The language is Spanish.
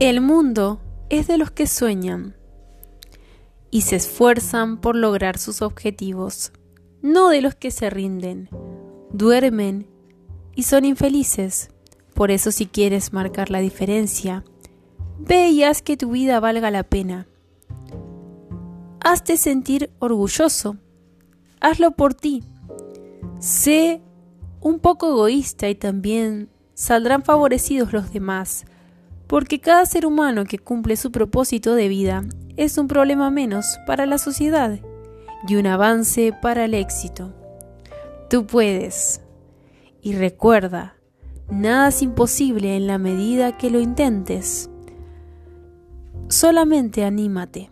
El mundo es de los que sueñan y se esfuerzan por lograr sus objetivos, no de los que se rinden, duermen y son infelices. Por eso si quieres marcar la diferencia, ve y haz que tu vida valga la pena. Hazte sentir orgulloso. Hazlo por ti. Sé un poco egoísta y también saldrán favorecidos los demás porque cada ser humano que cumple su propósito de vida es un problema menos para la sociedad y un avance para el éxito. Tú puedes. Y recuerda, nada es imposible en la medida que lo intentes. Solamente anímate.